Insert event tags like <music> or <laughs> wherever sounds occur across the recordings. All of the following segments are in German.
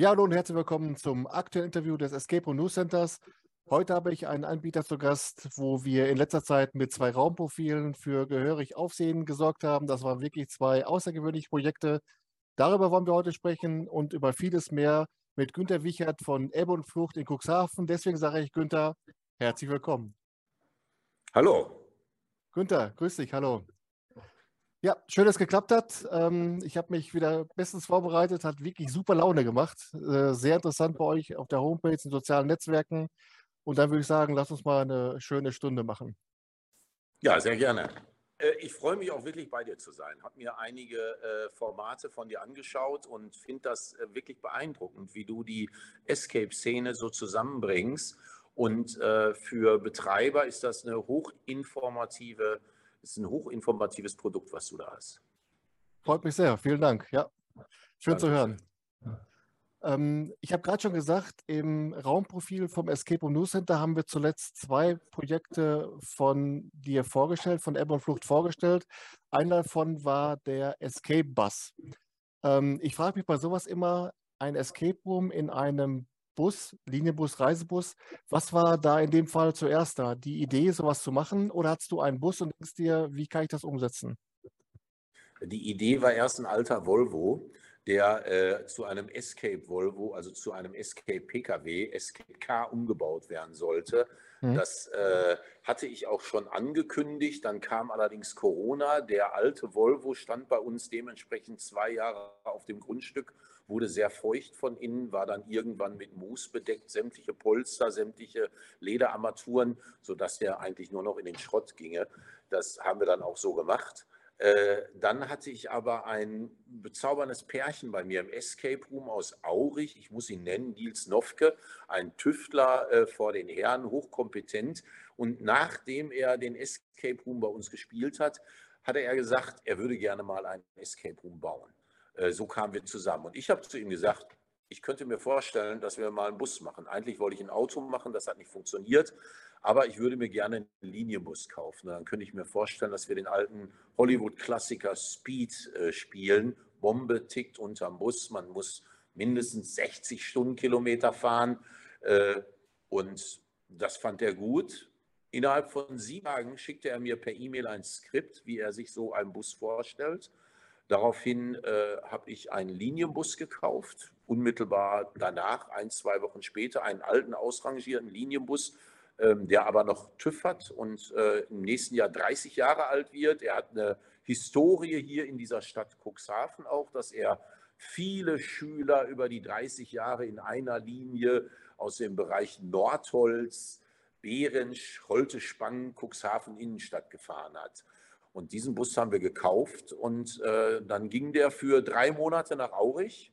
Ja, hallo und herzlich willkommen zum aktuellen Interview des Escape Room News Centers. Heute habe ich einen Anbieter zu Gast, wo wir in letzter Zeit mit zwei Raumprofilen für gehörig Aufsehen gesorgt haben. Das waren wirklich zwei außergewöhnliche Projekte. Darüber wollen wir heute sprechen und über vieles mehr mit Günter Wichert von Ebbe und Flucht in Cuxhaven. Deswegen sage ich Günter, herzlich willkommen. Hallo. Günter, grüß dich, hallo. Ja, schön, dass es geklappt hat. Ähm, ich habe mich wieder bestens vorbereitet, hat wirklich super Laune gemacht. Äh, sehr interessant bei euch auf der Homepage, in sozialen Netzwerken. Und dann würde ich sagen, lass uns mal eine schöne Stunde machen. Ja, sehr gerne. Äh, ich freue mich auch wirklich bei dir zu sein. Habe mir einige äh, Formate von dir angeschaut und finde das wirklich beeindruckend, wie du die Escape-Szene so zusammenbringst. Und für Betreiber ist das eine hochinformative ist ein hochinformatives Produkt, was du da hast. Freut mich sehr. Vielen Dank. Ja, schön Danke. zu hören. Ähm, ich habe gerade schon gesagt, im Raumprofil vom Escape Room News Center haben wir zuletzt zwei Projekte von dir vorgestellt, von Ebbe und Flucht vorgestellt. Einer davon war der Escape Bus. Ähm, ich frage mich bei sowas immer, ein Escape Room in einem Bus, Linienbus, Reisebus. Was war da in dem Fall zuerst da? Die Idee, sowas zu machen oder hattest du einen Bus und denkst dir, wie kann ich das umsetzen? Die Idee war erst ein alter Volvo, der äh, zu einem Escape Volvo, also zu einem Escape Pkw, Escape Car umgebaut werden sollte. Mhm. Das äh, hatte ich auch schon angekündigt. Dann kam allerdings Corona. Der alte Volvo stand bei uns dementsprechend zwei Jahre auf dem Grundstück wurde sehr feucht von innen, war dann irgendwann mit Moos bedeckt, sämtliche Polster, sämtliche Lederarmaturen, sodass der eigentlich nur noch in den Schrott ginge. Das haben wir dann auch so gemacht. Äh, dann hatte ich aber ein bezauberndes Pärchen bei mir im Escape Room aus Aurich. Ich muss ihn nennen, Nils Nofke, ein Tüftler äh, vor den Herren, hochkompetent. Und nachdem er den Escape Room bei uns gespielt hat, hatte er gesagt, er würde gerne mal einen Escape Room bauen. Äh, so kamen wir zusammen. Und ich habe zu ihm gesagt, ich könnte mir vorstellen, dass wir mal einen Bus machen. Eigentlich wollte ich ein Auto machen, das hat nicht funktioniert, aber ich würde mir gerne einen Linienbus kaufen. Dann könnte ich mir vorstellen, dass wir den alten Hollywood-Klassiker Speed äh, spielen. Bombe tickt unterm Bus, man muss mindestens 60 Stundenkilometer fahren äh, und das fand er gut. Innerhalb von sieben Tagen schickte er mir per E-Mail ein Skript, wie er sich so einen Bus vorstellt. Daraufhin äh, habe ich einen Linienbus gekauft, unmittelbar danach, ein, zwei Wochen später, einen alten ausrangierten Linienbus, ähm, der aber noch TÜV hat und äh, im nächsten Jahr 30 Jahre alt wird. Er hat eine Historie hier in dieser Stadt Cuxhaven auch, dass er viele Schüler über die 30 Jahre in einer Linie aus dem Bereich Nordholz, Behrensch, Holtespangen, Cuxhaven Innenstadt gefahren hat. Und diesen Bus haben wir gekauft und äh, dann ging der für drei Monate nach Aurich.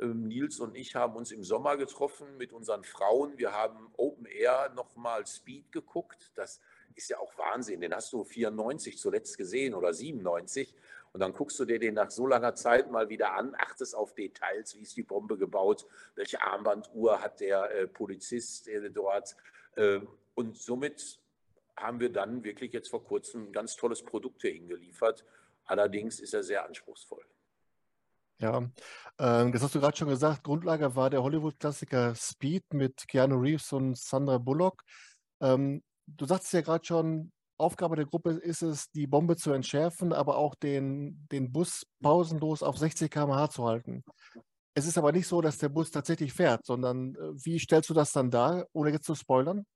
Ähm, Nils und ich haben uns im Sommer getroffen mit unseren Frauen. Wir haben Open Air nochmal Speed geguckt. Das ist ja auch Wahnsinn. Den hast du 94 zuletzt gesehen oder 97. Und dann guckst du dir den nach so langer Zeit mal wieder an, achtest auf Details, wie ist die Bombe gebaut, welche Armbanduhr hat der äh, Polizist äh, dort. Äh, und somit haben wir dann wirklich jetzt vor kurzem ein ganz tolles Produkt hier hingeliefert. Allerdings ist er sehr anspruchsvoll. Ja, äh, das hast du gerade schon gesagt. Grundlage war der Hollywood-Klassiker Speed mit Keanu Reeves und Sandra Bullock. Ähm, du sagst ja gerade schon, Aufgabe der Gruppe ist es, die Bombe zu entschärfen, aber auch den, den Bus pausenlos auf 60 km/h zu halten. Es ist aber nicht so, dass der Bus tatsächlich fährt, sondern äh, wie stellst du das dann dar, ohne jetzt zu spoilern?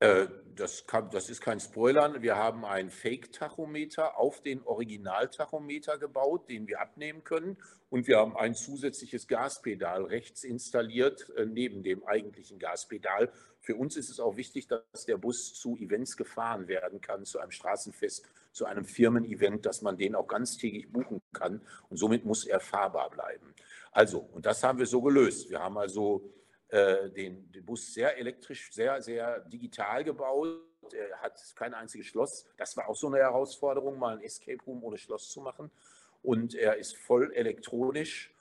Äh, das, kann, das, ist kein Spoilern. Wir haben einen Fake-Tachometer auf den Original-Tachometer gebaut, den wir abnehmen können. Und wir haben ein zusätzliches Gaspedal rechts installiert, äh, neben dem eigentlichen Gaspedal. Für uns ist es auch wichtig, dass der Bus zu Events gefahren werden kann, zu einem Straßenfest, zu einem Firmen-Event, dass man den auch ganztägig buchen kann. Und somit muss er fahrbar bleiben. Also, und das haben wir so gelöst. Wir haben also äh, den, den Bus sehr elektrisch, sehr, sehr digital gebaut. Er hat kein einziges Schloss. Das war auch so eine Herausforderung, mal ein Escape Room ohne Schloss zu machen. Und er ist voll elektronisch.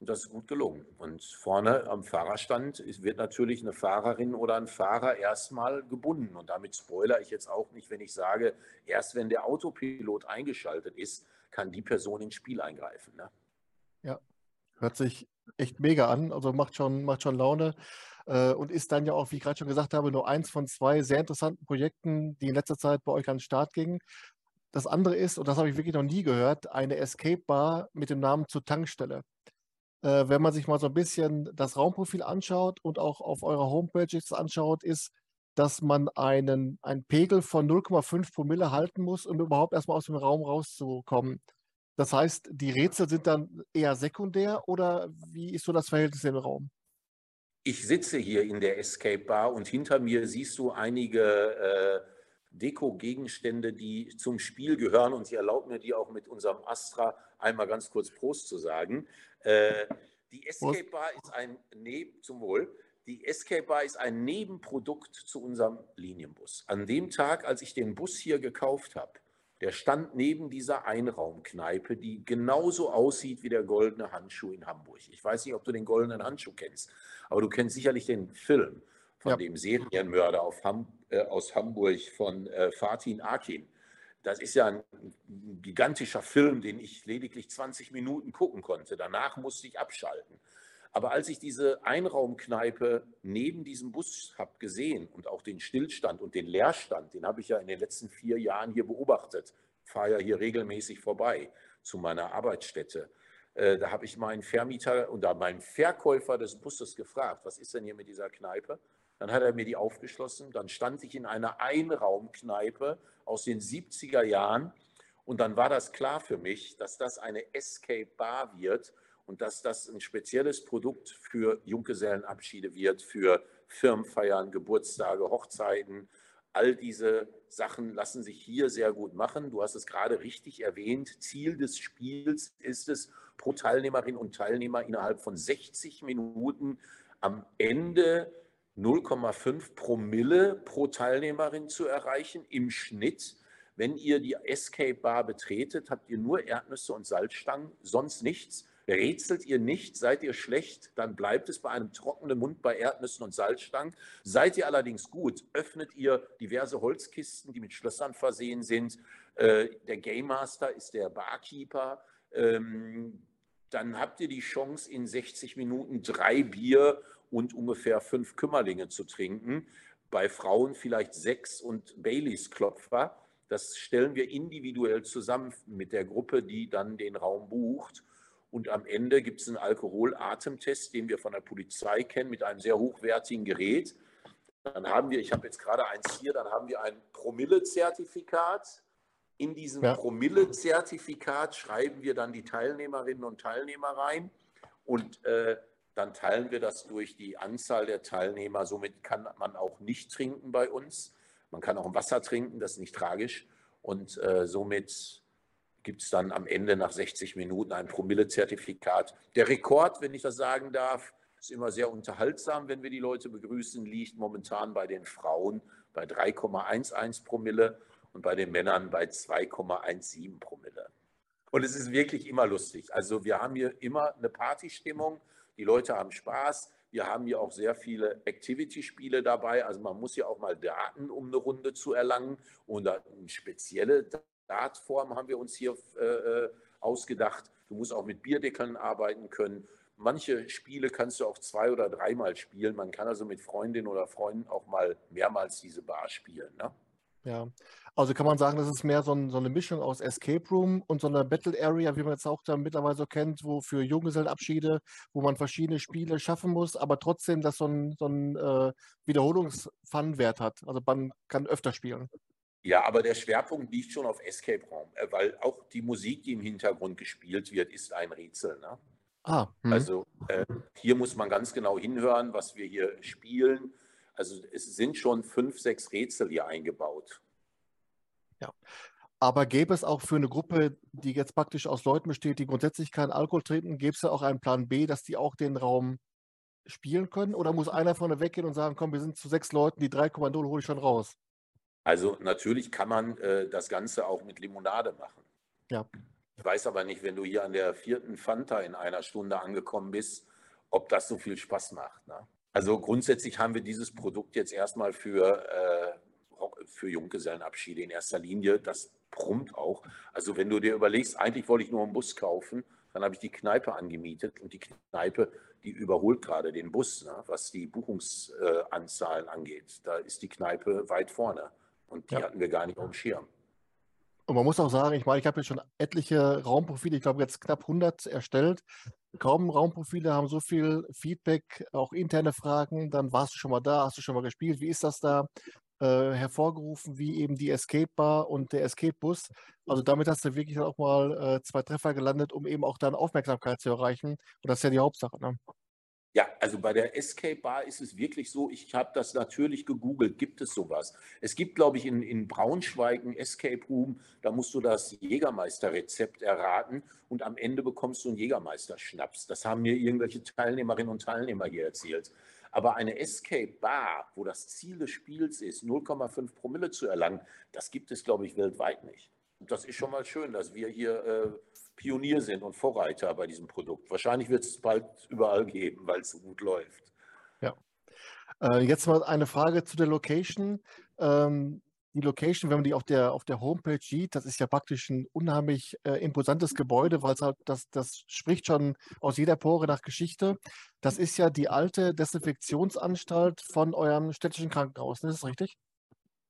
Und das ist gut gelungen. Und vorne am Fahrerstand wird natürlich eine Fahrerin oder ein Fahrer erstmal gebunden. Und damit spoilere ich jetzt auch nicht, wenn ich sage, erst wenn der Autopilot eingeschaltet ist, kann die Person ins Spiel eingreifen. Ne? Ja, Hört sich echt mega an, also macht schon, macht schon Laune äh, und ist dann ja auch, wie ich gerade schon gesagt habe, nur eins von zwei sehr interessanten Projekten, die in letzter Zeit bei euch an den Start gingen. Das andere ist, und das habe ich wirklich noch nie gehört, eine Escape Bar mit dem Namen zur Tankstelle. Äh, wenn man sich mal so ein bisschen das Raumprofil anschaut und auch auf eurer Homepage anschaut, ist, dass man einen, einen Pegel von 0,5 Promille halten muss, um überhaupt erstmal aus dem Raum rauszukommen. Das heißt, die Rätsel sind dann eher sekundär oder wie ist so das Verhältnis im Raum? Ich sitze hier in der Escape Bar und hinter mir siehst du einige äh, Deko-Gegenstände, die zum Spiel gehören und ich erlaube mir die auch mit unserem Astra einmal ganz kurz Prost zu sagen. Äh, die Escape Bar ist ein, ne, zum Wohl, die Escape Bar ist ein Nebenprodukt zu unserem Linienbus. An dem Tag, als ich den Bus hier gekauft habe, der stand neben dieser Einraumkneipe, die genauso aussieht wie der goldene Handschuh in Hamburg. Ich weiß nicht, ob du den goldenen Handschuh kennst, aber du kennst sicherlich den Film von ja. dem Serienmörder Ham, äh, aus Hamburg von äh, Fatin Akin. Das ist ja ein gigantischer Film, den ich lediglich 20 Minuten gucken konnte. Danach musste ich abschalten. Aber als ich diese Einraumkneipe neben diesem Bus habe gesehen und auch den Stillstand und den Leerstand, den habe ich ja in den letzten vier Jahren hier beobachtet, fahre ja hier regelmäßig vorbei zu meiner Arbeitsstätte. Äh, da habe ich meinen Vermieter oder meinen Verkäufer des Busses gefragt, was ist denn hier mit dieser Kneipe? Dann hat er mir die aufgeschlossen. Dann stand ich in einer Einraumkneipe aus den 70er Jahren. Und dann war das klar für mich, dass das eine Escape Bar wird und dass das ein spezielles Produkt für Junggesellenabschiede wird, für Firmenfeiern, Geburtstage, Hochzeiten. All diese Sachen lassen sich hier sehr gut machen. Du hast es gerade richtig erwähnt. Ziel des Spiels ist es, pro Teilnehmerin und Teilnehmer innerhalb von 60 Minuten am Ende 0,5 Promille pro Teilnehmerin zu erreichen im Schnitt. Wenn ihr die Escape Bar betretet, habt ihr nur Erdnüsse und Salzstangen, sonst nichts. Rätselt ihr nicht, seid ihr schlecht, dann bleibt es bei einem trockenen Mund bei Erdnüssen und Salzstangen. Seid ihr allerdings gut, öffnet ihr diverse Holzkisten, die mit Schlössern versehen sind. Äh, der Game Master ist der Barkeeper. Ähm, dann habt ihr die Chance, in 60 Minuten drei Bier und ungefähr fünf Kümmerlinge zu trinken. Bei Frauen vielleicht sechs und Baileys Klopfer. Das stellen wir individuell zusammen mit der Gruppe, die dann den Raum bucht. Und am Ende gibt es einen Alkoholatemtest, den wir von der Polizei kennen, mit einem sehr hochwertigen Gerät. Dann haben wir, ich habe jetzt gerade eins hier, dann haben wir ein Promille-Zertifikat. In diesem ja. Promille-Zertifikat schreiben wir dann die Teilnehmerinnen und Teilnehmer rein und äh, dann teilen wir das durch die Anzahl der Teilnehmer. Somit kann man auch nicht trinken bei uns. Man kann auch Wasser trinken, das ist nicht tragisch. Und äh, somit gibt es dann am Ende nach 60 Minuten ein Promille-Zertifikat. Der Rekord, wenn ich das sagen darf, ist immer sehr unterhaltsam, wenn wir die Leute begrüßen, liegt momentan bei den Frauen bei 3,11 Promille und bei den Männern bei 2,17 Promille. Und es ist wirklich immer lustig. Also wir haben hier immer eine Partystimmung, die Leute haben Spaß. Wir haben hier auch sehr viele Activity-Spiele dabei. Also man muss ja auch mal Daten, um eine Runde zu erlangen. Und spezielle Dartform haben wir uns hier äh, äh, ausgedacht. Du musst auch mit Bierdeckeln arbeiten können. Manche Spiele kannst du auch zwei oder dreimal spielen. Man kann also mit Freundinnen oder Freunden auch mal mehrmals diese Bar spielen. Ne? Ja, also kann man sagen, das ist mehr so, ein, so, eine Mischung aus Escape Room und so einer Battle Area, wie man jetzt auch da mittlerweile so kennt, wo für Junggesellenabschiede, wo man verschiedene Spiele schaffen muss, aber trotzdem das so ein, so äh, Wiederholungs-Fun-Wert hat. Also man kann öfter spielen. Ja, aber der Schwerpunkt liegt schon auf Escape Room, äh, weil auch die Musik, die im Hintergrund gespielt wird, ist ein Rätsel. Ne? Ah, hm. Also äh, hier muss man ganz genau hinhören, was wir hier spielen. Also es sind schon fünf, sechs Rätsel hier eingebaut. Ja. Aber gäbe es auch für eine Gruppe, die jetzt praktisch aus Leuten besteht, die grundsätzlich keinen Alkohol trinken, gäbe es ja auch einen Plan B, dass die auch den Raum spielen können? Oder muss einer vorne weggehen und sagen, komm, wir sind zu sechs Leuten, die 3,0 hole ich schon raus? Also natürlich kann man äh, das Ganze auch mit Limonade machen. Ja. Ich weiß aber nicht, wenn du hier an der vierten Fanta in einer Stunde angekommen bist, ob das so viel Spaß macht. Ne? Also grundsätzlich haben wir dieses Produkt jetzt erstmal für, äh, für Junggesellenabschiede in erster Linie. Das brummt auch. Also wenn du dir überlegst, eigentlich wollte ich nur einen Bus kaufen, Dann habe ich die Kneipe angemietet und die Kneipe, die überholt gerade den Bus, ne, was die Buchungsanzahlen angeht. Da ist die Kneipe weit vorne und die ja. hatten wir gar nicht auf dem Schirm. Und man muss auch sagen, ich meine, ich habe jetzt schon etliche Raumprofile, ich glaube jetzt knapp 100 erstellt. Kaum Raumprofile haben so viel Feedback, auch interne Fragen. Dann warst du schon mal da, hast du schon mal gespielt, wie ist das da? Äh, hervorgerufen, wie eben die Escape Bar und der Escape Bus. Also damit hast du wirklich auch mal äh, zwei Treffer gelandet, um eben auch dann Aufmerksamkeit zu erreichen. Und das ist ja die Hauptsache. Ne? Ja, also bei der Escape Bar ist es wirklich so, ich habe das natürlich gegoogelt, gibt es sowas? Es gibt, glaube ich, in, in Braunschweig ein Escape Room, da musst du das Jägermeister-Rezept erraten und am Ende bekommst du einen Jägermeister-Schnaps. Das haben mir irgendwelche Teilnehmerinnen und Teilnehmer hier erzählt. Aber eine Escape Bar, wo das Ziel des Spiels ist, 0,5 Promille zu erlangen, das gibt es, glaube ich, weltweit nicht. Und das ist schon mal schön, dass wir hier äh, Pionier sind und Vorreiter bei diesem Produkt. Wahrscheinlich wird es bald überall geben, weil es so gut läuft. Ja. Äh, jetzt mal eine Frage zu der Location. Ähm, die Location, wenn man die auf der, auf der Homepage sieht, das ist ja praktisch ein unheimlich äh, imposantes Gebäude, weil es halt, das, das spricht schon aus jeder Pore nach Geschichte. Das ist ja die alte Desinfektionsanstalt von eurem städtischen Krankenhaus, ne? ist das richtig?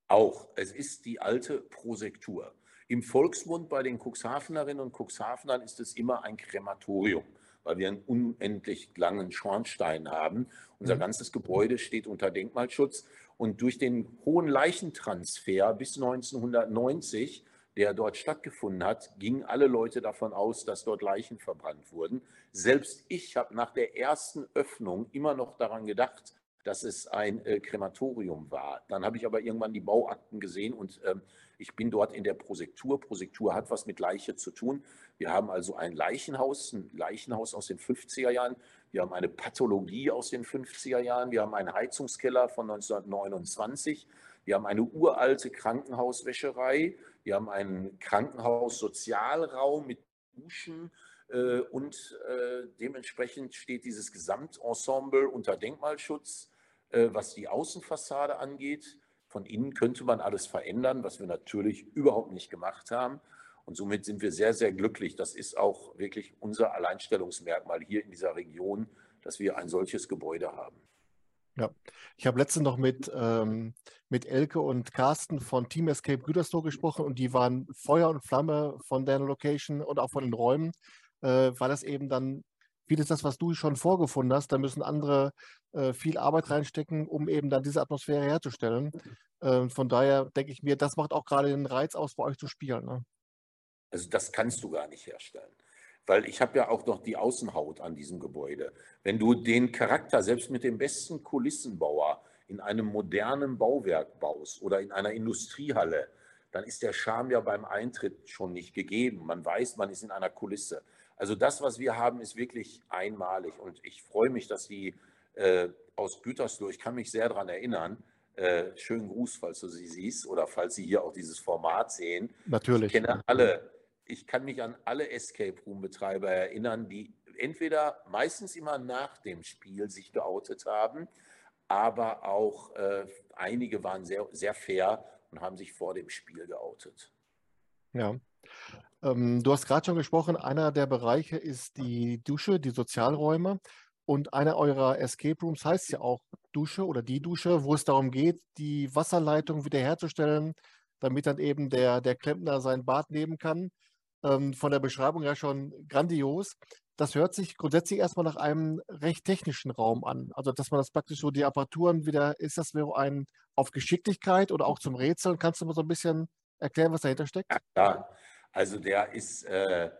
Auch. Es ist die alte Prosektur. Im Volksmund bei den Cuxhavenerinnen und Cuxhavenern ist es immer ein Krematorium, weil wir einen unendlich langen Schornstein haben. Unser mhm. ganzes Gebäude steht unter Denkmalschutz und durch den hohen Leichentransfer bis 1990 der dort stattgefunden hat, gingen alle Leute davon aus, dass dort Leichen verbrannt wurden. Selbst ich habe nach der ersten Öffnung immer noch daran gedacht, dass es ein äh, Krematorium war. Dann habe ich aber irgendwann die Bauakten gesehen und ähm, ich bin dort in der Prosektur. Prosektur hat was mit Leiche zu tun. Wir haben also ein Leichenhaus, ein Leichenhaus aus den 50er Jahren. Wir haben eine Pathologie aus den 50er Jahren. Wir haben einen Heizungskeller von 1929. Wir haben eine uralte Krankenhauswäscherei. Wir haben einen Krankenhaussozialraum mit Duschen. Äh, und äh, dementsprechend steht dieses Gesamtensemble unter Denkmalschutz, äh, was die Außenfassade angeht. Von innen könnte man alles verändern, was wir natürlich überhaupt nicht gemacht haben. Und somit sind wir sehr, sehr glücklich. Das ist auch wirklich unser Alleinstellungsmerkmal hier in dieser Region, dass wir ein solches Gebäude haben. Ja, ich habe letztens noch mit, ähm, mit Elke und Carsten von Team Escape Gütersloh gesprochen und die waren Feuer und Flamme von der Location und auch von den Räumen, äh, weil das eben dann vieles das, was du schon vorgefunden hast, da müssen andere viel Arbeit reinstecken, um eben dann diese Atmosphäre herzustellen. Äh, von daher denke ich mir, das macht auch gerade den Reiz aus, bei euch zu spielen. Ne? Also das kannst du gar nicht herstellen. Weil ich habe ja auch noch die Außenhaut an diesem Gebäude. Wenn du den Charakter selbst mit dem besten Kulissenbauer in einem modernen Bauwerk baust oder in einer Industriehalle, dann ist der Charme ja beim Eintritt schon nicht gegeben. Man weiß, man ist in einer Kulisse. Also das, was wir haben, ist wirklich einmalig. Und ich freue mich, dass die äh, aus Gütersloh, ich kann mich sehr daran erinnern, äh, schönen Gruß, falls du sie siehst oder falls Sie hier auch dieses Format sehen. Natürlich. Ich kenne alle, ich kann mich an alle Escape Room Betreiber erinnern, die entweder meistens immer nach dem Spiel sich geoutet haben, aber auch äh, einige waren sehr, sehr fair und haben sich vor dem Spiel geoutet. Ja. Ähm, du hast gerade schon gesprochen, einer der Bereiche ist die Dusche, die Sozialräume. Und einer eurer Escape Rooms heißt ja auch Dusche oder die Dusche, wo es darum geht, die Wasserleitung wiederherzustellen, damit dann eben der, der Klempner sein Bad nehmen kann. Ähm, von der Beschreibung ja schon grandios. Das hört sich grundsätzlich erstmal nach einem recht technischen Raum an. Also, dass man das praktisch so die Apparaturen wieder, ist das wieder ein auf Geschicklichkeit oder auch zum Rätseln? Kannst du mal so ein bisschen erklären, was dahinter steckt? Ja, also der ist, äh,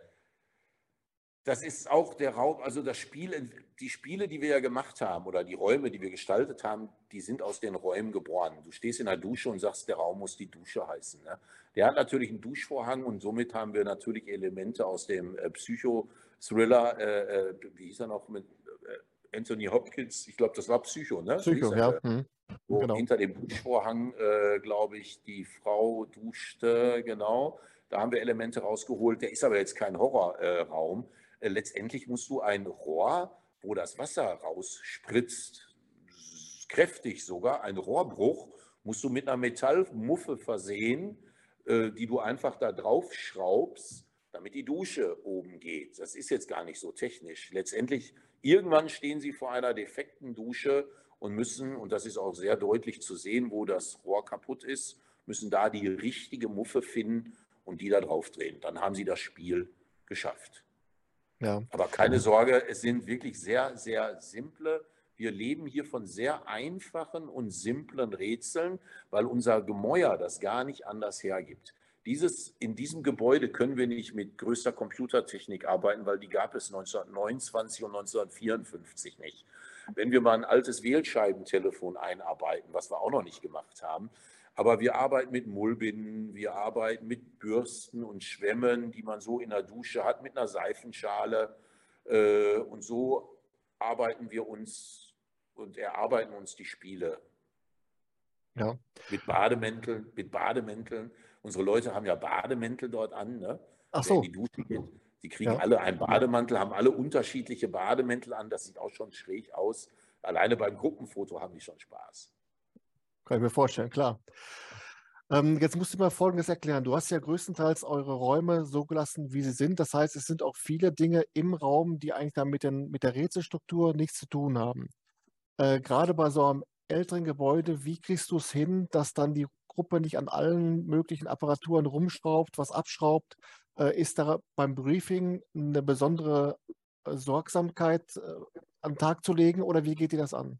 das ist auch der Raum, also das Spiel, die Spiele, die wir ja gemacht haben oder die Räume, die wir gestaltet haben, die sind aus den Räumen geboren. Du stehst in der Dusche und sagst, der Raum muss die Dusche heißen. Ne? Der hat natürlich einen Duschvorhang und somit haben wir natürlich Elemente aus dem äh, Psycho-Thriller, äh, äh, wie hieß er noch mit äh, Anthony Hopkins, ich glaube, das war Psycho, ne? Psycho, ja. Mhm. Wo genau. hinter dem Duschvorhang, äh, glaube ich, die Frau duschte, genau. Da haben wir Elemente rausgeholt. Der ist aber jetzt kein Horrorraum. Äh, letztendlich musst du ein Rohr, wo das Wasser rausspritzt, kräftig sogar, ein Rohrbruch, musst du mit einer Metallmuffe versehen, äh, die du einfach da drauf schraubst. damit die Dusche oben geht. Das ist jetzt gar nicht so technisch. Letztendlich, irgendwann stehen Sie vor einer defekten Dusche und müssen, und das ist auch sehr deutlich zu sehen, wo das Rohr kaputt ist, müssen da die richtige Muffe finden und die da drauf drehen. Dann haben Sie das Spiel geschafft. Ja. Aber keine Sorge, es sind wirklich sehr, sehr simple. Wir leben hier von sehr einfachen und simplen Rätseln, weil unser Gemäuer das gar nicht anders hergibt. Dieses, in diesem Gebäude können wir nicht mit größter Computertechnik arbeiten, weil die gab es 1929 und 1954 nicht. Wenn wir mal ein altes Wählscheibentelefon einarbeiten, was wir auch noch nicht gemacht haben, aber wir arbeiten mit Mullbinden, wir arbeiten mit Bürsten und Schwämmen, die man so in der Dusche hat, mit einer Seifenschale. Äh, und so arbeiten wir uns und erarbeiten uns die Spiele. Ja. Mit Bademänteln, mit Bademänteln. Unsere Leute haben ja Bademäntel dort an, ne? Ach so. die Dusche geht. Die kriegen ja. alle einen Bademantel, haben alle unterschiedliche Bademäntel an. Das sieht auch schon schräg aus. Alleine beim Gruppenfoto haben die schon Spaß. Kann ich mir vorstellen, klar. Ähm, jetzt musst du mal Folgendes erklären. Du hast ja größtenteils eure Räume so gelassen, wie sie sind. Das heißt, es sind auch viele Dinge im Raum, die eigentlich dann mit, den, mit der Rätselstruktur nichts zu tun haben. Äh, Gerade bei so einem älteren Gebäude, wie kriegst du es hin, dass dann die Gruppe nicht an allen möglichen Apparaturen rumschraubt, was abschraubt? Äh, ist da beim Briefing eine besondere äh, Sorgsamkeit äh, an den Tag zu legen oder wie geht ihr das an?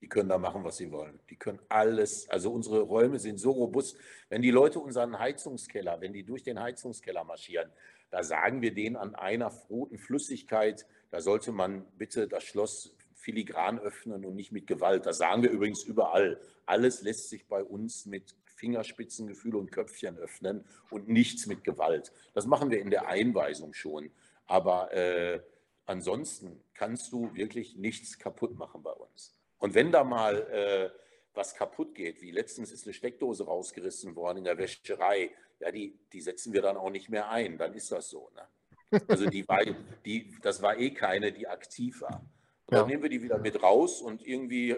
Die können da machen, was sie wollen. Die können alles. Also unsere Räume sind so robust. Wenn die Leute unseren Heizungskeller, wenn die durch den Heizungskeller marschieren, da sagen wir denen an einer roten Flüssigkeit, da sollte man bitte das Schloss filigran öffnen und nicht mit Gewalt. Das sagen wir übrigens überall. Alles lässt sich bei uns mit Fingerspitzengefühl und Köpfchen öffnen und nichts mit Gewalt. Das machen wir in der Einweisung schon. Aber äh, ansonsten kannst du wirklich nichts kaputt machen bei uns. Und wenn da mal äh, was kaputt geht, wie letztens ist eine Steckdose rausgerissen worden in der Wäscherei, ja, die, die setzen wir dann auch nicht mehr ein, dann ist das so. Ne? Also die war, die, das war eh keine, die aktiv war. Und ja. dann nehmen wir die wieder mit raus und irgendwie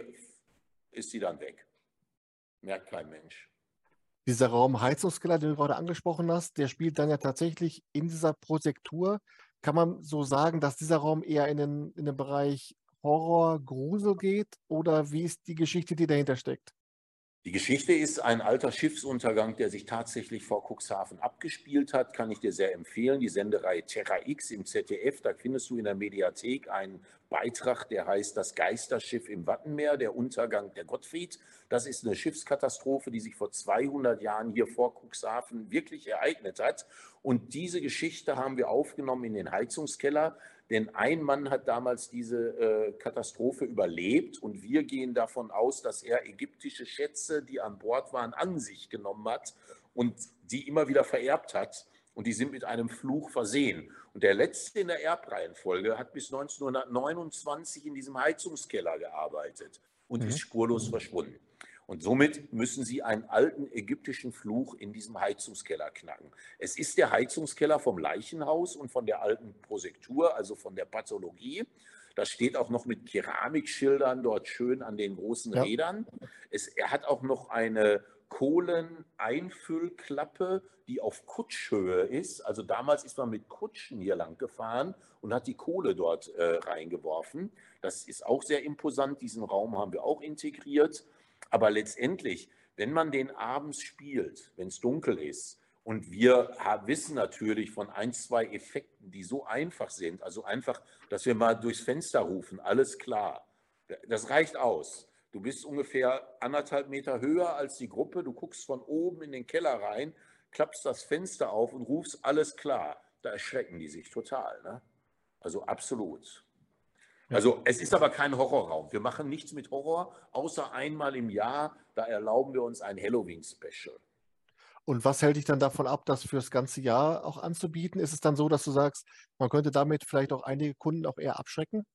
ist sie dann weg. Merkt kein Mensch. Dieser Raum Heizungskeller, den du gerade angesprochen hast, der spielt dann ja tatsächlich in dieser Prosektur. Kann man so sagen, dass dieser Raum eher in den, in den Bereich Horror, Grusel geht oder wie ist die Geschichte, die dahinter steckt? Die Geschichte ist ein alter Schiffsuntergang, der sich tatsächlich vor Cuxhaven abgespielt hat. Kann ich dir sehr empfehlen. Die Sendereihe Terra X im ZDF. Da findest du in der Mediathek einen Beitrag, der heißt Das Geisterschiff im Wattenmeer, der Untergang der Gottfried. Das ist eine Schiffskatastrophe, die sich vor 200 Jahren hier vor Cuxhaven wirklich ereignet hat. Und diese Geschichte haben wir aufgenommen in den Heizungskeller. Denn ein Mann hat damals diese äh, Katastrophe überlebt und wir gehen davon aus, dass er ägyptische Schätze, die an Bord waren, an sich genommen hat und die immer wieder vererbt hat. Und die sind mit einem Fluch versehen. Und der letzte in der Erbreihenfolge hat bis 1929 in diesem Heizungskeller gearbeitet und mhm. ist spurlos verschwunden. Und somit müssen sie einen alten ägyptischen Fluch in diesem Heizungskeller knacken. Es ist der Heizungskeller vom Leichenhaus und von der alten Prosektur, also von der Pathologie. Das steht auch noch mit Keramikschildern dort schön an den großen ja. Rädern. Es, er hat auch noch eine Kohleneinfüllklappe, die auf Kutschhöhe ist. Also damals ist man mit Kutschen hier lang gefahren und hat die Kohle dort äh, reingeworfen. Das ist auch sehr imposant. Diesen Raum haben wir auch integriert. Aber letztendlich, wenn man den abends spielt, wenn es dunkel ist, und wir wissen natürlich von ein, zwei Effekten, die so einfach sind, also einfach, dass wir mal durchs Fenster rufen, alles klar. Das reicht aus. Du bist ungefähr anderthalb Meter höher als die Gruppe, du guckst von oben in den Keller rein, klappst das Fenster auf und rufst alles klar. Da erschrecken die sich total. Ne? Also absolut. Also es ist aber kein Horrorraum. Wir machen nichts mit Horror, außer einmal im Jahr. Da erlauben wir uns ein Halloween-Special. Und was hält dich dann davon ab, das fürs ganze Jahr auch anzubieten? Ist es dann so, dass du sagst, man könnte damit vielleicht auch einige Kunden auch eher abschrecken?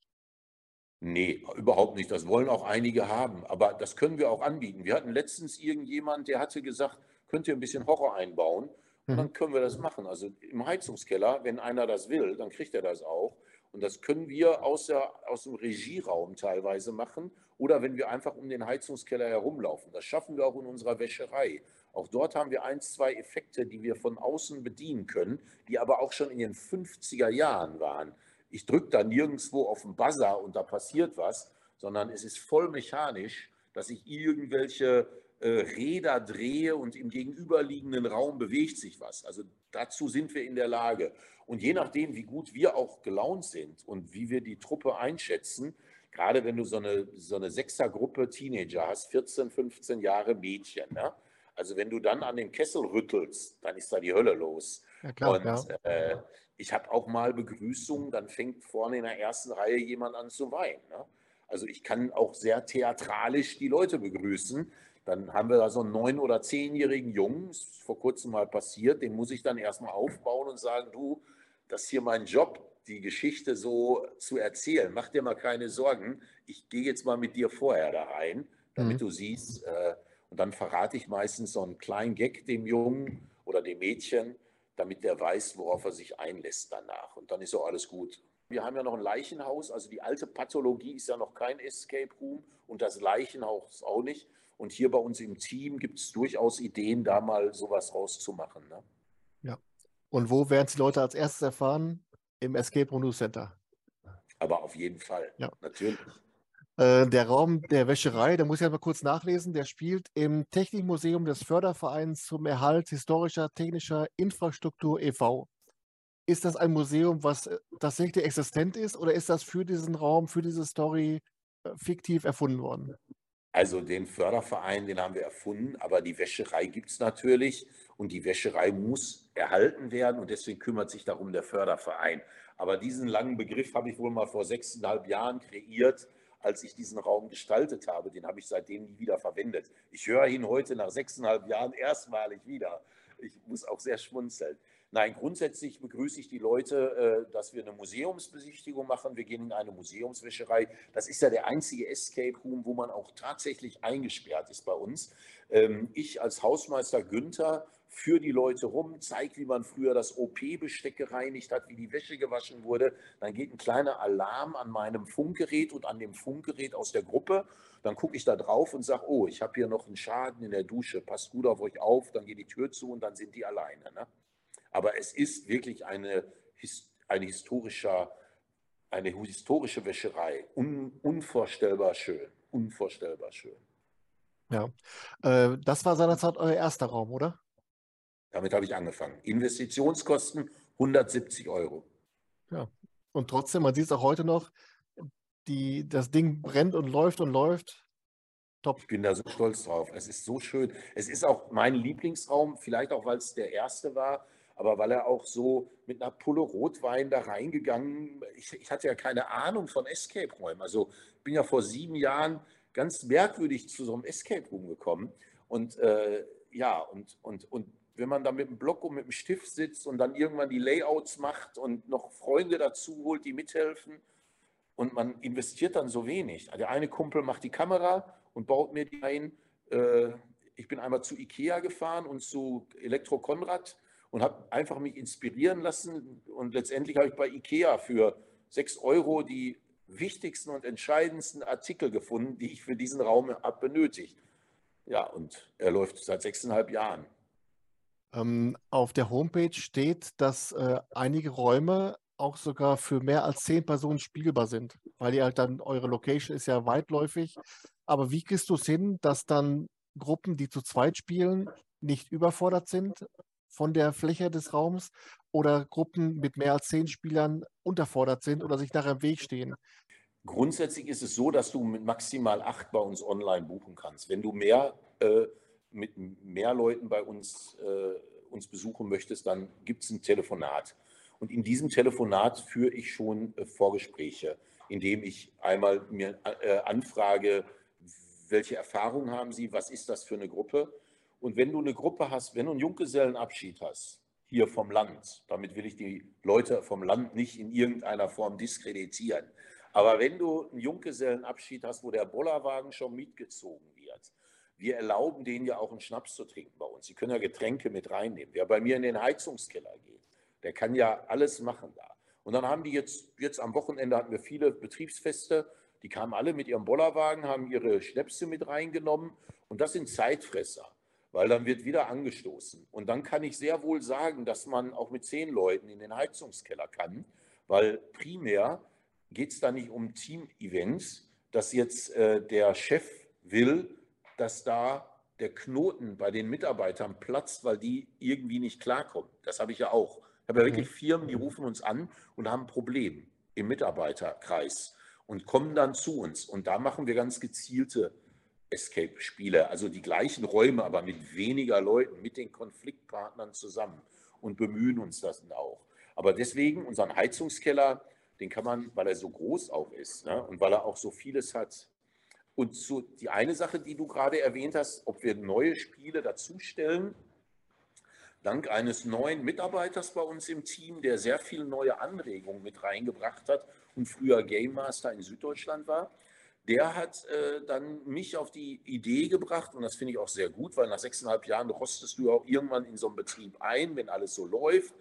Nee, überhaupt nicht. Das wollen auch einige haben. Aber das können wir auch anbieten. Wir hatten letztens irgendjemand, der hatte gesagt, könnt ihr ein bisschen Horror einbauen? Und mhm. dann können wir das machen. Also im Heizungskeller, wenn einer das will, dann kriegt er das auch. Und das können wir aus, der, aus dem Regieraum teilweise machen oder wenn wir einfach um den Heizungskeller herumlaufen. Das schaffen wir auch in unserer Wäscherei. Auch dort haben wir ein, zwei Effekte, die wir von außen bedienen können, die aber auch schon in den 50er Jahren waren. Ich drücke da nirgendwo auf den Buzzer und da passiert was, sondern es ist voll mechanisch, dass ich irgendwelche äh, Räder drehe und im gegenüberliegenden Raum bewegt sich was. Also dazu sind wir in der Lage. Und je nachdem, wie gut wir auch gelaunt sind und wie wir die Truppe einschätzen, gerade wenn du so eine, so eine Sechsergruppe Teenager hast, 14, 15 Jahre Mädchen, ne? also wenn du dann an den Kessel rüttelst, dann ist da die Hölle los. Ja, klar, und ja. äh, ich habe auch mal Begrüßungen, dann fängt vorne in der ersten Reihe jemand an zu weinen. Ne? Also ich kann auch sehr theatralisch die Leute begrüßen. Dann haben wir da so einen neun- oder zehnjährigen Jungen, ist vor kurzem mal passiert, den muss ich dann erstmal aufbauen und sagen, du, das ist hier mein Job, die Geschichte so zu erzählen. Mach dir mal keine Sorgen, ich gehe jetzt mal mit dir vorher da rein, damit mhm. du siehst. Äh, und dann verrate ich meistens so einen kleinen Gag dem Jungen oder dem Mädchen, damit der weiß, worauf er sich einlässt danach. Und dann ist auch alles gut. Wir haben ja noch ein Leichenhaus, also die alte Pathologie ist ja noch kein Escape Room und das Leichenhaus auch nicht. Und hier bei uns im Team gibt es durchaus Ideen, da mal sowas rauszumachen. Ne? Ja. Und wo werden die Leute als erstes erfahren? Im Escape Room Center. Aber auf jeden Fall, ja. natürlich. Äh, der Raum der Wäscherei, da muss ich mal kurz nachlesen, der spielt im Technikmuseum des Fördervereins zum Erhalt historischer technischer Infrastruktur e.V. Ist das ein Museum, was äh, tatsächlich existent ist oder ist das für diesen Raum, für diese Story äh, fiktiv erfunden worden? Also den Förderverein, den haben wir erfunden, aber die Wäscherei gibt es natürlich und die Wäscherei muss erhalten werden und deswegen kümmert sich darum der Förderverein. Aber diesen langen Begriff habe ich wohl mal vor sechseinhalb Jahren kreiert als ich diesen Raum gestaltet habe. Den habe ich seitdem nie wieder verwendet. Ich höre ihn heute nach sechseinhalb Jahren erstmalig wieder. Ich muss auch sehr schmunzeln. Nein, grundsätzlich begrüße ich die Leute, äh, dass wir eine Museumsbesichtigung machen. Wir gehen in eine Museumswäscherei. Das ist ja der einzige Escape Room, wo man auch tatsächlich eingesperrt ist bei uns. Ähm, ich als Hausmeister Günther für die Leute rum, zeigt, wie man früher das OP-Besteck gereinigt hat, wie die Wäsche gewaschen wurde. Dann geht ein kleiner Alarm an meinem Funkgerät und an dem Funkgerät aus der Gruppe. Dann gucke ich da drauf und sage, oh, ich habe hier noch einen Schaden in der Dusche, passt gut auf euch auf, dann geht die Tür zu und dann sind die alleine. Ne? Aber es ist wirklich eine, eine, historischer, eine historische Wäscherei. Un, unvorstellbar schön. Unvorstellbar schön. Ja, äh, das war seinerzeit euer erster Raum, oder? Damit habe ich angefangen. Investitionskosten 170 Euro. Ja, und trotzdem, man sieht es auch heute noch, die, das Ding brennt und läuft und läuft. Top. Ich bin da so stolz drauf. Es ist so schön. Es ist auch mein Lieblingsraum, vielleicht auch, weil es der erste war, aber weil er auch so mit einer Pulle Rotwein da reingegangen ich, ich hatte ja keine Ahnung von Escape-Räumen. Also bin ja vor sieben Jahren ganz merkwürdig zu so einem Escape Room gekommen. Und äh, ja, und, und, und wenn man da mit dem Block und mit dem Stift sitzt und dann irgendwann die Layouts macht und noch Freunde dazu holt, die mithelfen und man investiert dann so wenig. Der eine Kumpel macht die Kamera und baut mir die ein. Äh, ich bin einmal zu Ikea gefahren und zu Elektro Konrad und habe einfach mich inspirieren lassen und letztendlich habe ich bei Ikea für 6 Euro die wichtigsten und entscheidendsten Artikel gefunden, die ich für diesen Raum habe benötigt. Ja, und er läuft seit sechseinhalb Jahren. Ähm, auf der Homepage steht, dass äh, einige Räume auch sogar für mehr als zehn Personen spielbar sind, weil ihr halt dann, eure Location ist ja weitläufig. Aber wie kriegst du es hin, dass dann Gruppen, die zu zweit spielen, nicht überfordert sind von der Fläche des Raums oder Gruppen mit mehr als zehn Spielern unterfordert sind oder sich nachher im Weg stehen? Grundsätzlich ist es so, dass du mit maximal acht bei uns online buchen kannst. Wenn du mehr äh, mit mehr Leuten bei uns, äh, uns besuchen möchtest, dann gibt es ein Telefonat. Und in diesem Telefonat führe ich schon äh, Vorgespräche, indem ich einmal mir äh, anfrage, welche Erfahrungen haben Sie, was ist das für eine Gruppe? Und wenn du eine Gruppe hast, wenn du einen Junggesellenabschied hast, hier vom Land, damit will ich die Leute vom Land nicht in irgendeiner Form diskreditieren, aber wenn du einen Junggesellenabschied hast, wo der Bollerwagen schon mitgezogen wird, wir erlauben denen ja auch einen Schnaps zu trinken bei uns. Sie können ja Getränke mit reinnehmen. Wer bei mir in den Heizungskeller geht, der kann ja alles machen da. Und dann haben die jetzt, jetzt am Wochenende hatten wir viele Betriebsfeste, die kamen alle mit ihrem Bollerwagen, haben ihre Schnäpse mit reingenommen und das sind Zeitfresser. Weil dann wird wieder angestoßen. Und dann kann ich sehr wohl sagen, dass man auch mit zehn Leuten in den Heizungskeller kann, weil primär geht es da nicht um Team-Events, dass jetzt äh, der Chef will, dass da der Knoten bei den Mitarbeitern platzt, weil die irgendwie nicht klarkommen. Das habe ich ja auch. Ich habe ja wirklich mhm. Firmen, die rufen uns an und haben ein Problem im Mitarbeiterkreis und kommen dann zu uns. Und da machen wir ganz gezielte Escape-Spiele, also die gleichen Räume, aber mit weniger Leuten, mit den Konfliktpartnern zusammen und bemühen uns das auch. Aber deswegen unseren Heizungskeller, den kann man, weil er so groß auch ist ne, und weil er auch so vieles hat. Und so die eine Sache, die du gerade erwähnt hast, ob wir neue Spiele dazustellen, dank eines neuen Mitarbeiters bei uns im Team, der sehr viele neue Anregungen mit reingebracht hat und früher Game Master in Süddeutschland war, der hat äh, dann mich auf die Idee gebracht, und das finde ich auch sehr gut, weil nach sechseinhalb Jahren rostest du auch irgendwann in so einem Betrieb ein, wenn alles so läuft.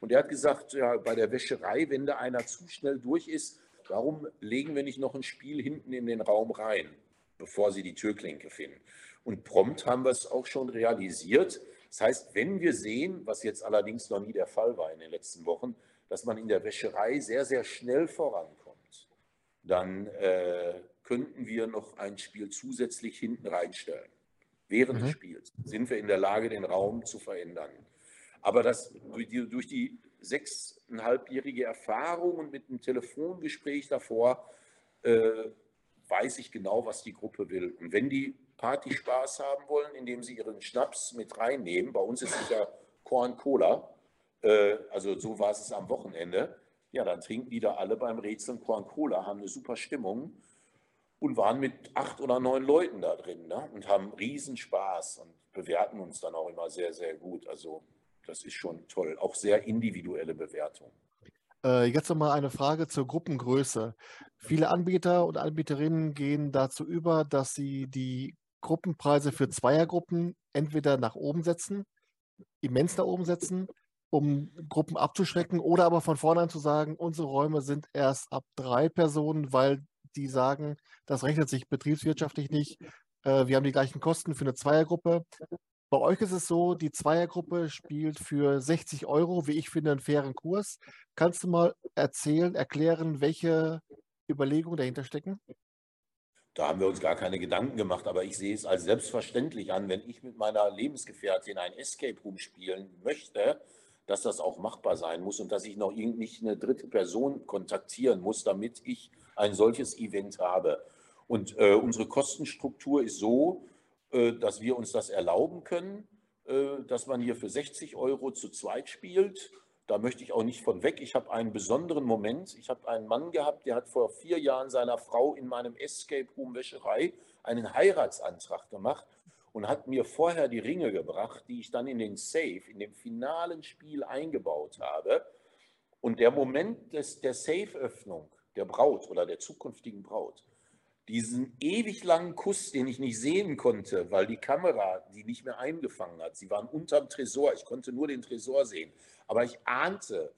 Und er hat gesagt, ja, bei der Wäscherei, wenn da einer zu schnell durch ist, warum legen wir nicht noch ein Spiel hinten in den Raum rein, bevor sie die Türklinke finden? Und prompt haben wir es auch schon realisiert. Das heißt, wenn wir sehen, was jetzt allerdings noch nie der Fall war in den letzten Wochen, dass man in der Wäscherei sehr, sehr schnell vorankommt, dann äh, könnten wir noch ein Spiel zusätzlich hinten reinstellen. Während mhm. des Spiels sind wir in der Lage, den Raum zu verändern. Aber das, durch die, sechseinhalbjährige Erfahrung und mit einem Telefongespräch davor äh, weiß ich genau, was die Gruppe will. Und wenn die Party Spaß haben wollen, indem sie ihren Schnaps mit reinnehmen, bei uns ist es ja Korn Cola, äh, also so war es am Wochenende, ja, dann trinken die da alle beim Rätseln Korn Cola, haben eine super Stimmung und waren mit acht oder neun Leuten da drin ne? und haben Riesenspaß und bewerten uns dann auch immer sehr, sehr gut. Also das ist schon toll. Auch sehr individuelle Bewertung. Äh, jetzt nochmal eine Frage zur Gruppengröße. Viele Anbieter und Anbieterinnen gehen dazu über, dass sie die Gruppenpreise für Zweiergruppen entweder nach oben setzen, immens nach oben setzen, um Gruppen abzuschrecken, oder aber von vornherein zu sagen, unsere Räume sind erst ab drei Personen, weil die sagen, das rechnet sich betriebswirtschaftlich nicht. Äh, wir haben die gleichen Kosten für eine Zweiergruppe. Bei euch ist es so, die Zweiergruppe spielt für 60 Euro, wie ich finde, einen fairen Kurs. Kannst du mal erzählen, erklären, welche Überlegungen dahinter stecken? Da haben wir uns gar keine Gedanken gemacht, aber ich sehe es als selbstverständlich an, wenn ich mit meiner Lebensgefährtin ein Escape Room spielen möchte, dass das auch machbar sein muss und dass ich noch nicht eine dritte Person kontaktieren muss, damit ich ein solches Event habe. Und äh, unsere Kostenstruktur ist so, äh, dass wir uns das erlauben können, äh, dass man hier für 60 Euro zu zweit spielt. Da möchte ich auch nicht von weg. Ich habe einen besonderen Moment. Ich habe einen Mann gehabt, der hat vor vier Jahren seiner Frau in meinem Escape Room Wäscherei einen Heiratsantrag gemacht und hat mir vorher die Ringe gebracht, die ich dann in den Safe, in dem finalen Spiel eingebaut habe. Und der Moment des, der Safe-Öffnung der Braut oder der zukünftigen Braut, diesen ewig langen Kuss, den ich nicht sehen konnte, weil die Kamera die nicht mehr eingefangen hat. Sie waren unterm Tresor, ich konnte nur den Tresor sehen. Aber ich ahnte,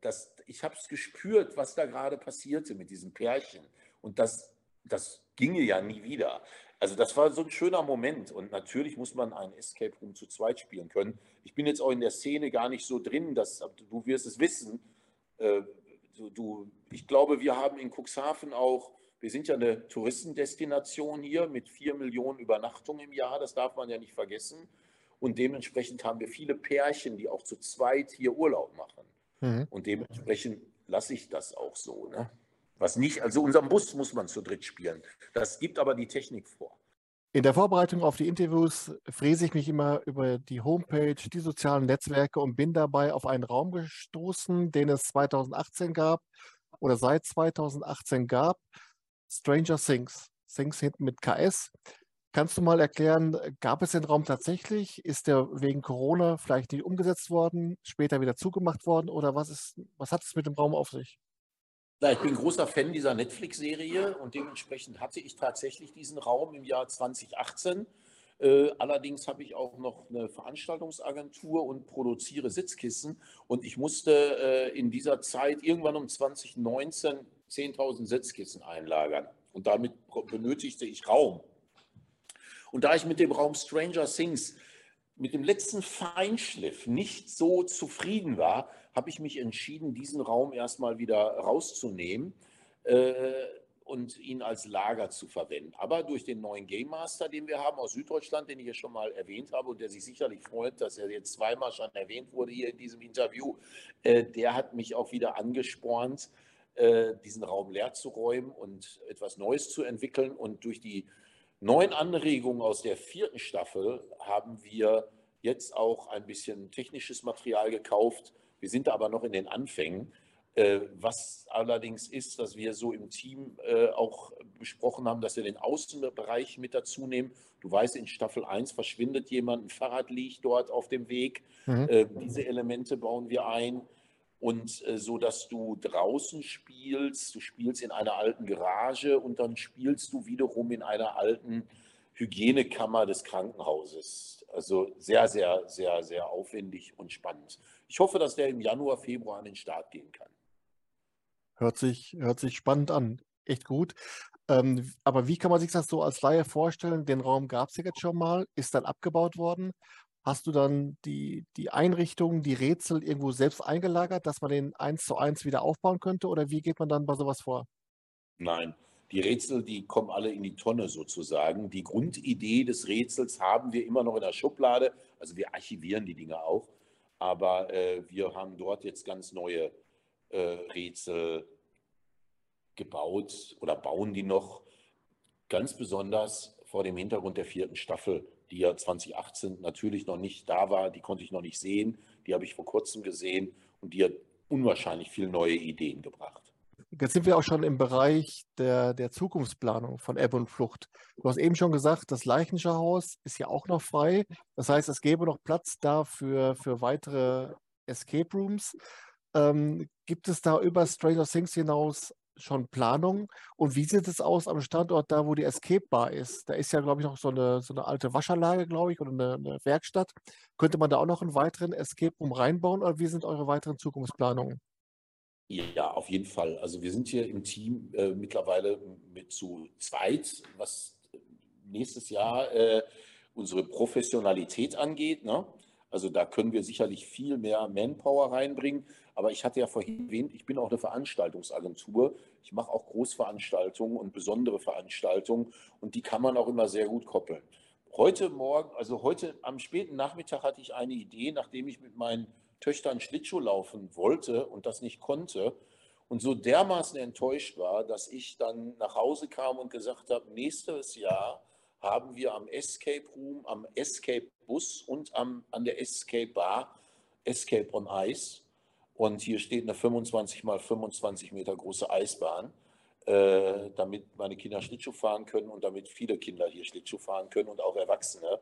dass, ich habe es gespürt, was da gerade passierte mit diesem Pärchen. Und das, das ginge ja nie wieder. Also das war so ein schöner Moment. Und natürlich muss man ein Escape Room zu zweit spielen können. Ich bin jetzt auch in der Szene gar nicht so drin, dass du wirst es wissen. Äh, du, du, ich glaube, wir haben in Cuxhaven auch, wir sind ja eine Touristendestination hier mit vier Millionen Übernachtungen im Jahr, das darf man ja nicht vergessen. Und dementsprechend haben wir viele Pärchen, die auch zu zweit hier Urlaub machen. Mhm. Und dementsprechend lasse ich das auch so. Ne? Was nicht, also unseren Bus muss man zu dritt spielen. Das gibt aber die Technik vor. In der Vorbereitung auf die Interviews fräse ich mich immer über die Homepage, die sozialen Netzwerke und bin dabei auf einen Raum gestoßen, den es 2018 gab oder seit 2018 gab. Stranger Things. Things hinten mit KS. Kannst du mal erklären, gab es den Raum tatsächlich? Ist der wegen Corona vielleicht nicht umgesetzt worden, später wieder zugemacht worden oder was, ist, was hat es mit dem Raum auf sich? Ja, ich bin großer Fan dieser Netflix-Serie und dementsprechend hatte ich tatsächlich diesen Raum im Jahr 2018. Äh, allerdings habe ich auch noch eine Veranstaltungsagentur und produziere Sitzkissen. Und ich musste äh, in dieser Zeit irgendwann um 2019 10.000 Sitzkissen einlagern. Und damit benötigte ich Raum. Und da ich mit dem Raum Stranger Things mit dem letzten Feinschliff nicht so zufrieden war, habe ich mich entschieden, diesen Raum erstmal wieder rauszunehmen äh, und ihn als Lager zu verwenden. Aber durch den neuen Game Master, den wir haben aus Süddeutschland, den ich ja schon mal erwähnt habe und der sich sicherlich freut, dass er jetzt zweimal schon erwähnt wurde hier in diesem Interview, äh, der hat mich auch wieder angespornt, äh, diesen Raum leer zu räumen und etwas Neues zu entwickeln. Und durch die neuen Anregungen aus der vierten Staffel haben wir jetzt auch ein bisschen technisches Material gekauft. Wir sind aber noch in den Anfängen. Äh, was allerdings ist, dass wir so im Team äh, auch besprochen haben, dass wir den Außenbereich mit dazu nehmen. Du weißt, in Staffel 1 verschwindet jemand, ein Fahrrad liegt dort auf dem Weg. Mhm. Äh, diese Elemente bauen wir ein. Und so, dass du draußen spielst, du spielst in einer alten Garage und dann spielst du wiederum in einer alten Hygienekammer des Krankenhauses. Also sehr, sehr, sehr, sehr aufwendig und spannend. Ich hoffe, dass der im Januar, Februar an den Start gehen kann. Hört sich, hört sich spannend an. Echt gut. Ähm, aber wie kann man sich das so als Laie vorstellen? Den Raum gab es ja jetzt schon mal, ist dann abgebaut worden. Hast du dann die, die Einrichtungen, die Rätsel irgendwo selbst eingelagert, dass man den eins zu eins wieder aufbauen könnte? Oder wie geht man dann bei sowas vor? Nein, die Rätsel, die kommen alle in die Tonne sozusagen. Die Grundidee des Rätsels haben wir immer noch in der Schublade. Also wir archivieren die Dinge auch. Aber äh, wir haben dort jetzt ganz neue äh, Rätsel gebaut oder bauen die noch. Ganz besonders vor dem Hintergrund der vierten Staffel, die ja 2018 natürlich noch nicht da war. Die konnte ich noch nicht sehen. Die habe ich vor kurzem gesehen und die hat unwahrscheinlich viele neue Ideen gebracht. Jetzt sind wir auch schon im Bereich der, der Zukunftsplanung von Ebbe und Flucht. Du hast eben schon gesagt, das Leichenscher Haus ist ja auch noch frei. Das heißt, es gäbe noch Platz da für, für weitere Escape Rooms. Ähm, gibt es da über Stranger Things hinaus schon Planung? Und wie sieht es aus am Standort da, wo die Escape Bar ist? Da ist ja, glaube ich, noch so eine, so eine alte Waschanlage, glaube ich, oder eine, eine, Werkstatt. Könnte man da auch noch einen weiteren Escape Room reinbauen oder wie sind eure weiteren Zukunftsplanungen? Ja, auf jeden Fall. Also wir sind hier im Team äh, mittlerweile mit zu zweit, was nächstes Jahr äh, unsere Professionalität angeht. Ne? Also da können wir sicherlich viel mehr Manpower reinbringen. Aber ich hatte ja vorhin erwähnt, ich bin auch eine Veranstaltungsagentur. Ich mache auch Großveranstaltungen und besondere Veranstaltungen und die kann man auch immer sehr gut koppeln. Heute Morgen, also heute am späten Nachmittag hatte ich eine Idee, nachdem ich mit meinen Töchtern Schlittschuh laufen wollte und das nicht konnte und so dermaßen enttäuscht war, dass ich dann nach Hause kam und gesagt habe, nächstes Jahr haben wir am Escape Room, am Escape Bus und am, an der Escape Bar Escape on Ice. Und hier steht eine 25 mal 25 Meter große Eisbahn, äh, damit meine Kinder Schlittschuh fahren können und damit viele Kinder hier Schlittschuh fahren können und auch Erwachsene.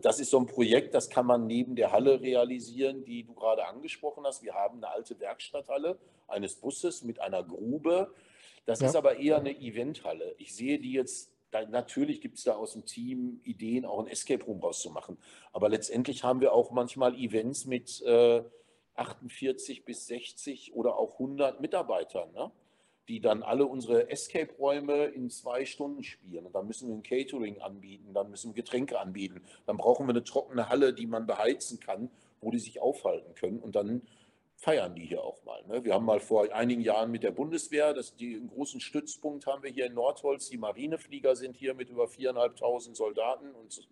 Das ist so ein Projekt, das kann man neben der Halle realisieren, die du gerade angesprochen hast. Wir haben eine alte Werkstatthalle eines Busses mit einer Grube. Das ja. ist aber eher eine Eventhalle. Ich sehe die jetzt, da, natürlich gibt es da aus dem Team Ideen, auch ein Escape Room rauszumachen. Aber letztendlich haben wir auch manchmal Events mit äh, 48 bis 60 oder auch 100 Mitarbeitern. Ne? Die dann alle unsere Escape-Räume in zwei Stunden spielen. Und dann müssen wir ein Catering anbieten, dann müssen wir Getränke anbieten. Dann brauchen wir eine trockene Halle, die man beheizen kann, wo die sich aufhalten können. Und dann feiern die hier auch mal. Ne? Wir haben mal vor einigen Jahren mit der Bundeswehr, das, die, einen großen Stützpunkt haben wir hier in Nordholz. Die Marineflieger sind hier mit über 4.500 Soldaten und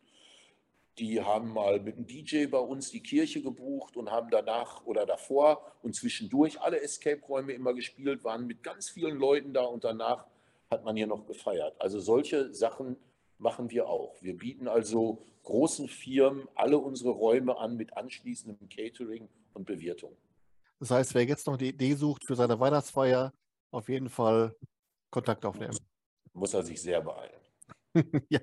die haben mal mit einem DJ bei uns die Kirche gebucht und haben danach oder davor und zwischendurch alle Escape-Räume immer gespielt, waren mit ganz vielen Leuten da und danach hat man hier noch gefeiert. Also solche Sachen machen wir auch. Wir bieten also großen Firmen alle unsere Räume an mit anschließendem Catering und Bewirtung. Das heißt, wer jetzt noch die Idee sucht für seine Weihnachtsfeier, auf jeden Fall Kontakt aufnehmen. Muss er sich sehr beeilen. <laughs> ja.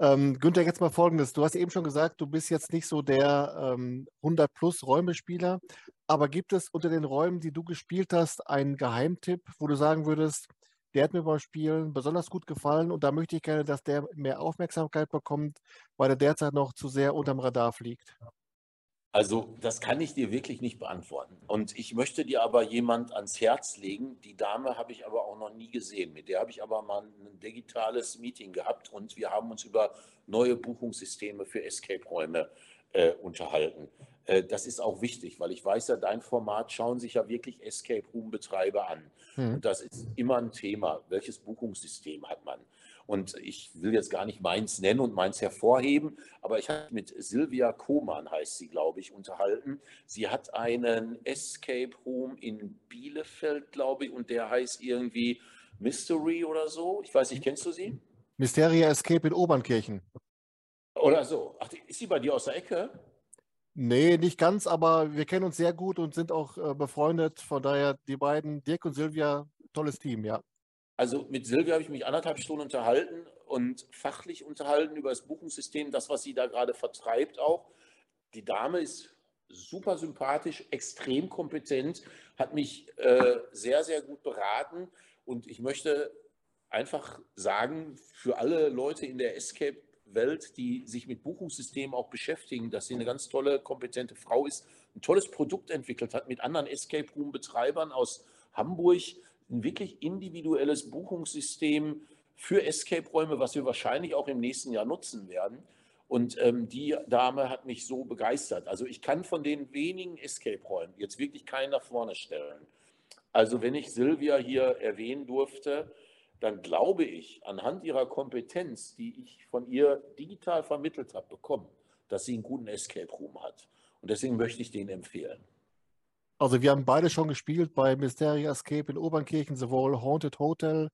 Ähm, Günther, jetzt mal folgendes. Du hast eben schon gesagt, du bist jetzt nicht so der ähm, 100-plus-Räumespieler, aber gibt es unter den Räumen, die du gespielt hast, einen Geheimtipp, wo du sagen würdest, der hat mir beim Spielen besonders gut gefallen und da möchte ich gerne, dass der mehr Aufmerksamkeit bekommt, weil er derzeit noch zu sehr unterm Radar fliegt? Also das kann ich dir wirklich nicht beantworten. Und ich möchte dir aber jemand ans Herz legen. Die Dame habe ich aber auch noch nie gesehen. Mit der habe ich aber mal ein digitales Meeting gehabt und wir haben uns über neue Buchungssysteme für Escape-Räume äh, unterhalten. Äh, das ist auch wichtig, weil ich weiß ja, dein Format schauen sich ja wirklich Escape Room-Betreiber an. Hm. Und das ist immer ein Thema. Welches Buchungssystem hat man? Und ich will jetzt gar nicht meins nennen und meins hervorheben, aber ich habe mit Silvia Kohmann, heißt sie, glaube ich, unterhalten. Sie hat einen Escape Room in Bielefeld, glaube ich, und der heißt irgendwie Mystery oder so. Ich weiß nicht, kennst du sie? Mysteria Escape in Obernkirchen. Oder so. Ach, ist sie bei dir aus der Ecke? Nee, nicht ganz, aber wir kennen uns sehr gut und sind auch äh, befreundet. Von daher, die beiden, Dirk und Silvia, tolles Team, ja. Also mit Silvia habe ich mich anderthalb Stunden unterhalten und fachlich unterhalten über das Buchungssystem, das, was sie da gerade vertreibt auch. Die Dame ist super sympathisch, extrem kompetent, hat mich äh, sehr, sehr gut beraten und ich möchte einfach sagen, für alle Leute in der Escape-Welt, die sich mit Buchungssystemen auch beschäftigen, dass sie eine ganz tolle, kompetente Frau ist, ein tolles Produkt entwickelt hat mit anderen Escape-Room-Betreibern aus Hamburg, ein wirklich individuelles Buchungssystem für Escape-Räume, was wir wahrscheinlich auch im nächsten Jahr nutzen werden. Und ähm, die Dame hat mich so begeistert. Also ich kann von den wenigen Escape-Räumen jetzt wirklich keinen nach vorne stellen. Also wenn ich Silvia hier erwähnen durfte, dann glaube ich anhand ihrer Kompetenz, die ich von ihr digital vermittelt habe, bekommen, dass sie einen guten Escape-Room hat. Und deswegen möchte ich den empfehlen. Also wir haben beide schon gespielt bei Mysteria Escape in Obernkirchen, sowohl Haunted Hotel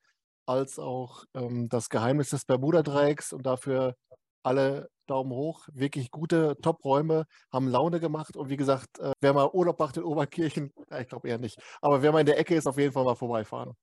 als auch ähm, das Geheimnis des Bermuda-Dreiecks und dafür alle Daumen hoch. Wirklich gute Top-Räume, haben Laune gemacht und wie gesagt, äh, wer mal Urlaub macht in Obernkirchen, ja, <laughs> ich glaube eher nicht, aber wer mal in der Ecke ist, auf jeden Fall mal vorbeifahren.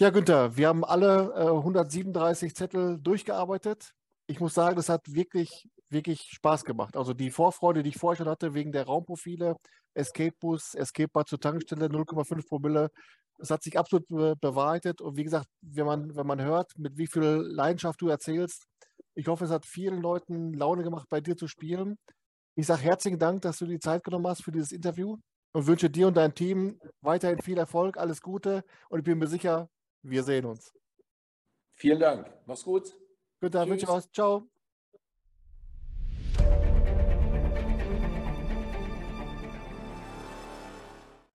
Ja, Günther, wir haben alle äh, 137 Zettel durchgearbeitet. Ich muss sagen, das hat wirklich, wirklich Spaß gemacht. Also die Vorfreude, die ich vorher schon hatte, wegen der Raumprofile, Escape Bus, Escape Bar zur Tankstelle, 0,5 Promille. Das hat sich absolut be bewahrheitet. Und wie gesagt, wenn man, wenn man hört, mit wie viel Leidenschaft du erzählst, ich hoffe, es hat vielen Leuten Laune gemacht, bei dir zu spielen. Ich sage herzlichen Dank, dass du die Zeit genommen hast für dieses Interview und wünsche dir und deinem Team weiterhin viel Erfolg, alles Gute und ich bin mir sicher, wir sehen uns. Vielen Dank. Mach's gut. Bitte, wünsche was. Ciao.